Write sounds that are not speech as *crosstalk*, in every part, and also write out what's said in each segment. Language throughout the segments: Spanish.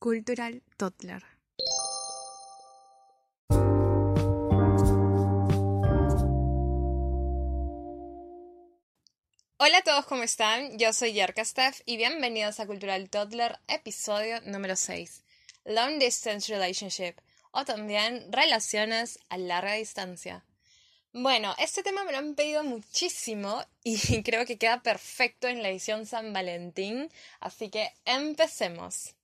Cultural Toddler. Hola a todos, ¿cómo están? Yo soy Yerka Steph y bienvenidos a Cultural Toddler, episodio número 6. Long Distance Relationship, o también relaciones a larga distancia. Bueno, este tema me lo han pedido muchísimo y *laughs* creo que queda perfecto en la edición San Valentín, así que empecemos.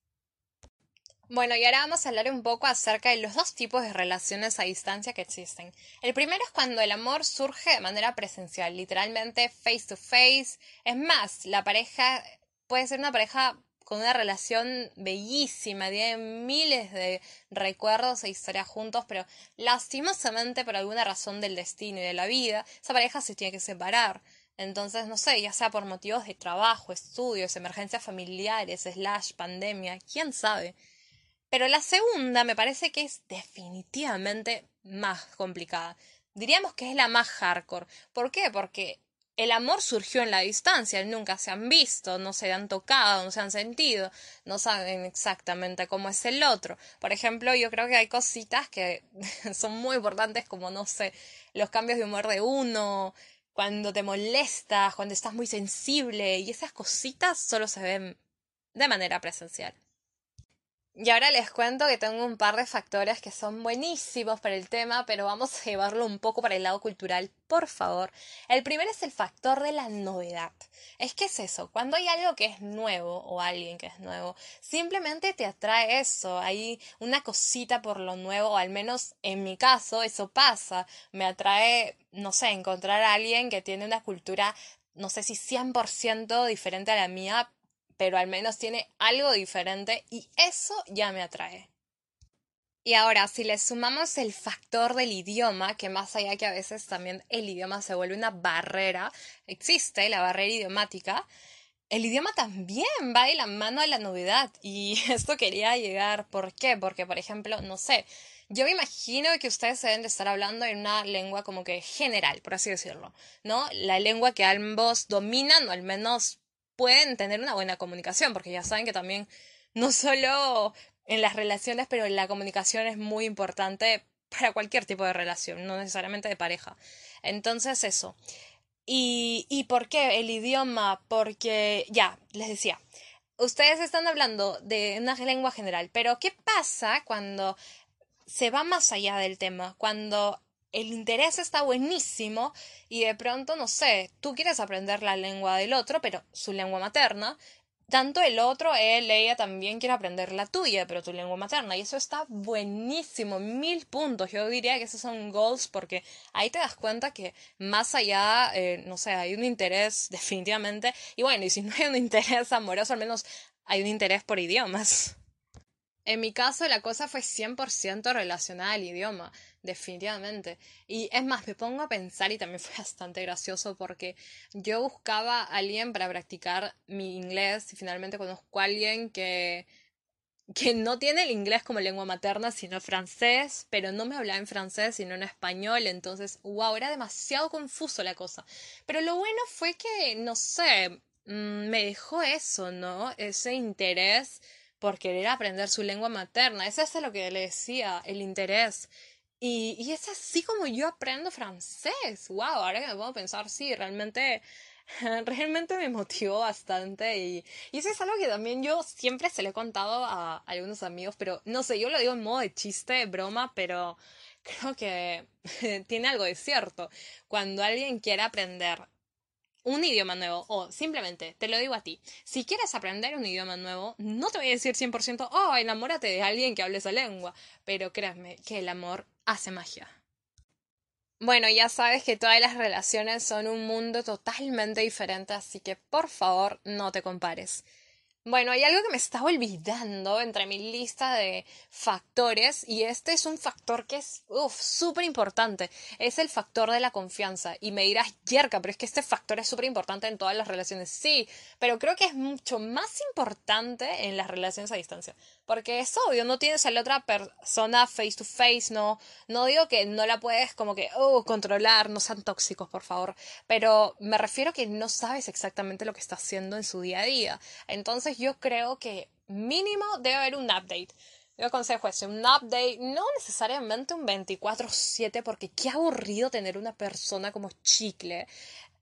Bueno, y ahora vamos a hablar un poco acerca de los dos tipos de relaciones a distancia que existen. El primero es cuando el amor surge de manera presencial, literalmente face to face. Es más, la pareja puede ser una pareja con una relación bellísima, tiene miles de recuerdos e historias juntos, pero lastimosamente por alguna razón del destino y de la vida, esa pareja se tiene que separar. Entonces, no sé, ya sea por motivos de trabajo, estudios, emergencias familiares, slash pandemia, quién sabe. Pero la segunda me parece que es definitivamente más complicada. Diríamos que es la más hardcore. ¿Por qué? Porque el amor surgió en la distancia, nunca se han visto, no se han tocado, no se han sentido, no saben exactamente cómo es el otro. Por ejemplo, yo creo que hay cositas que *laughs* son muy importantes como, no sé, los cambios de humor de uno, cuando te molestas, cuando estás muy sensible, y esas cositas solo se ven de manera presencial. Y ahora les cuento que tengo un par de factores que son buenísimos para el tema, pero vamos a llevarlo un poco para el lado cultural, por favor. El primero es el factor de la novedad. Es que es eso, cuando hay algo que es nuevo o alguien que es nuevo, simplemente te atrae eso, hay una cosita por lo nuevo, o al menos en mi caso eso pasa, me atrae, no sé, encontrar a alguien que tiene una cultura no sé si 100% diferente a la mía, pero al menos tiene algo diferente y eso ya me atrae. Y ahora, si le sumamos el factor del idioma, que más allá que a veces también el idioma se vuelve una barrera, existe la barrera idiomática, el idioma también va de la mano de la novedad. Y *laughs* esto quería llegar, ¿por qué? Porque, por ejemplo, no sé, yo me imagino que ustedes deben de estar hablando en una lengua como que general, por así decirlo, ¿no? La lengua que ambos dominan, o al menos pueden tener una buena comunicación, porque ya saben que también no solo en las relaciones, pero la comunicación es muy importante para cualquier tipo de relación, no necesariamente de pareja. Entonces eso. ¿Y, y por qué el idioma? Porque, ya, les decía, ustedes están hablando de una lengua general, pero ¿qué pasa cuando se va más allá del tema? Cuando el interés está buenísimo y de pronto, no sé, tú quieres aprender la lengua del otro, pero su lengua materna, tanto el otro, él, ella también quiere aprender la tuya, pero tu lengua materna. Y eso está buenísimo, mil puntos. Yo diría que esos son goals porque ahí te das cuenta que más allá, eh, no sé, hay un interés *laughs* definitivamente. Y bueno, y si no hay un *laughs* interés amoroso, al menos hay un interés por idiomas. En mi caso, la cosa fue 100% relacionada al idioma definitivamente. Y es más, me pongo a pensar y también *laughs* fue bastante gracioso porque yo buscaba a alguien para practicar mi inglés y finalmente conozco a alguien que que no tiene el inglés como lengua materna, sino francés, pero no me hablaba en francés, sino en español, entonces, wow, era demasiado confuso la cosa. Pero lo bueno fue que, no sé, mm, me dejó eso, ¿no? Ese interés por querer aprender su lengua materna. Eso es lo que le decía, el interés. Y, y es así como yo aprendo francés. Wow, ahora que me puedo pensar, sí, realmente *laughs* realmente me motivó bastante y, y, eso es algo que también yo siempre se lo he contado a, algunos amigos, pero no sé, yo lo digo en modo de chiste, broma, pero creo que *laughs* tiene algo de cierto. Cuando alguien quiere aprender un idioma nuevo o simplemente te lo digo a ti, si quieres aprender un idioma nuevo, no te voy a decir 100%, oh, enamórate de alguien que hable esa lengua, pero créanme que el amor hace magia. Bueno, ya sabes que todas las relaciones son un mundo totalmente diferente, así que por favor no te compares. Bueno, hay algo que me estaba olvidando entre mi lista de factores y este es un factor que es súper importante. Es el factor de la confianza. Y me dirás, Yerka, pero es que este factor es súper importante en todas las relaciones. Sí, pero creo que es mucho más importante en las relaciones a distancia. Porque es obvio, no tienes a la otra persona face to face, no, no digo que no la puedes como que, oh, controlar, no sean tóxicos, por favor. Pero me refiero que no sabes exactamente lo que está haciendo en su día a día. Entonces Entonces yo creo que mínimo debe haber un update. Yo aconsejo eso, un update, no necesariamente un 24/7, porque qué aburrido tener una persona como chicle.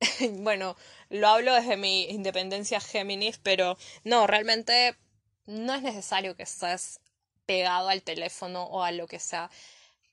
*laughs* bueno, lo hablo desde mi independencia Géminis, pero no, realmente no es necesario que estés pegado al teléfono o a lo que sea.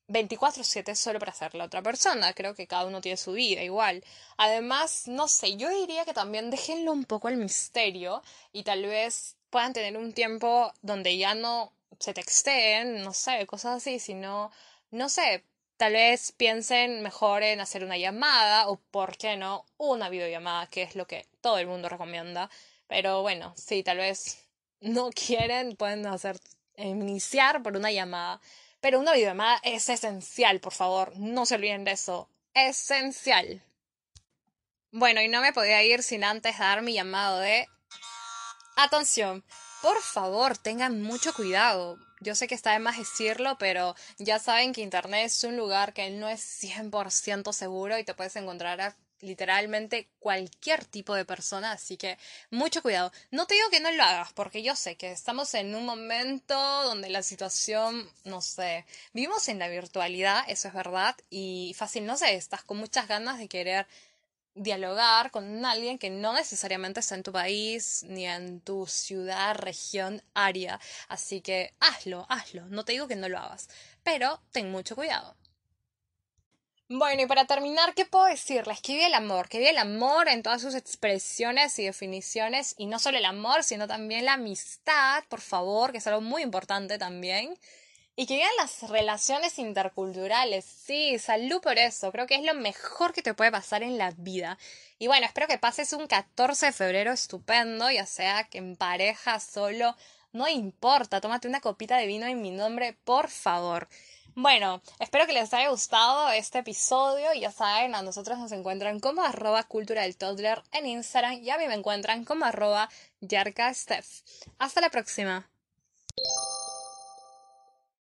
24/7 solo para hacer la otra persona. Creo que cada uno tiene su vida igual. Además, no sé, yo diría que también déjenlo un poco al misterio y tal vez puedan tener un tiempo donde ya no se texteen, no sé, cosas así, sino, no sé, tal vez piensen mejor en hacer una llamada o, ¿por qué no?, una videollamada, que es lo que todo el mundo recomienda. Pero bueno, si tal vez no quieren, pueden hacer, iniciar por una llamada. Pero una videollamada es esencial, por favor, no se olviden de eso. Esencial. Bueno, y no me podía ir sin antes dar mi llamado de... Atención, por favor, tengan mucho cuidado. Yo sé que está de más decirlo, pero ya saben que Internet es un lugar que no es 100% seguro y te puedes encontrar literalmente cualquier tipo de persona, así que mucho cuidado. No te digo que no lo hagas, porque yo sé que estamos en un momento donde la situación, no sé, vivimos en la virtualidad, eso es verdad, y fácil, no sé, estás con muchas ganas de querer dialogar con alguien que no necesariamente está en tu país, ni en tu ciudad, región, área. Así que hazlo, hazlo. No te digo que no lo hagas, pero ten mucho cuidado. Bueno, y para terminar, ¿qué puedo decirles? Que vive el amor, que vive el amor en todas sus expresiones y definiciones, y no solo el amor, sino también la amistad, por favor, que es algo muy importante también. Y que vivan las relaciones interculturales. Sí, salud por eso. Creo que es lo mejor que te puede pasar en la vida. Y bueno, espero que pases un 14 de febrero estupendo, ya sea que en pareja, solo, no importa. Tómate una copita de vino en mi nombre, por favor. Bueno, espero que les haya gustado este episodio. Ya saben, a nosotros nos encuentran como arroba cultura del toddler en Instagram y a mí me encuentran como arroba Steph. Hasta la próxima.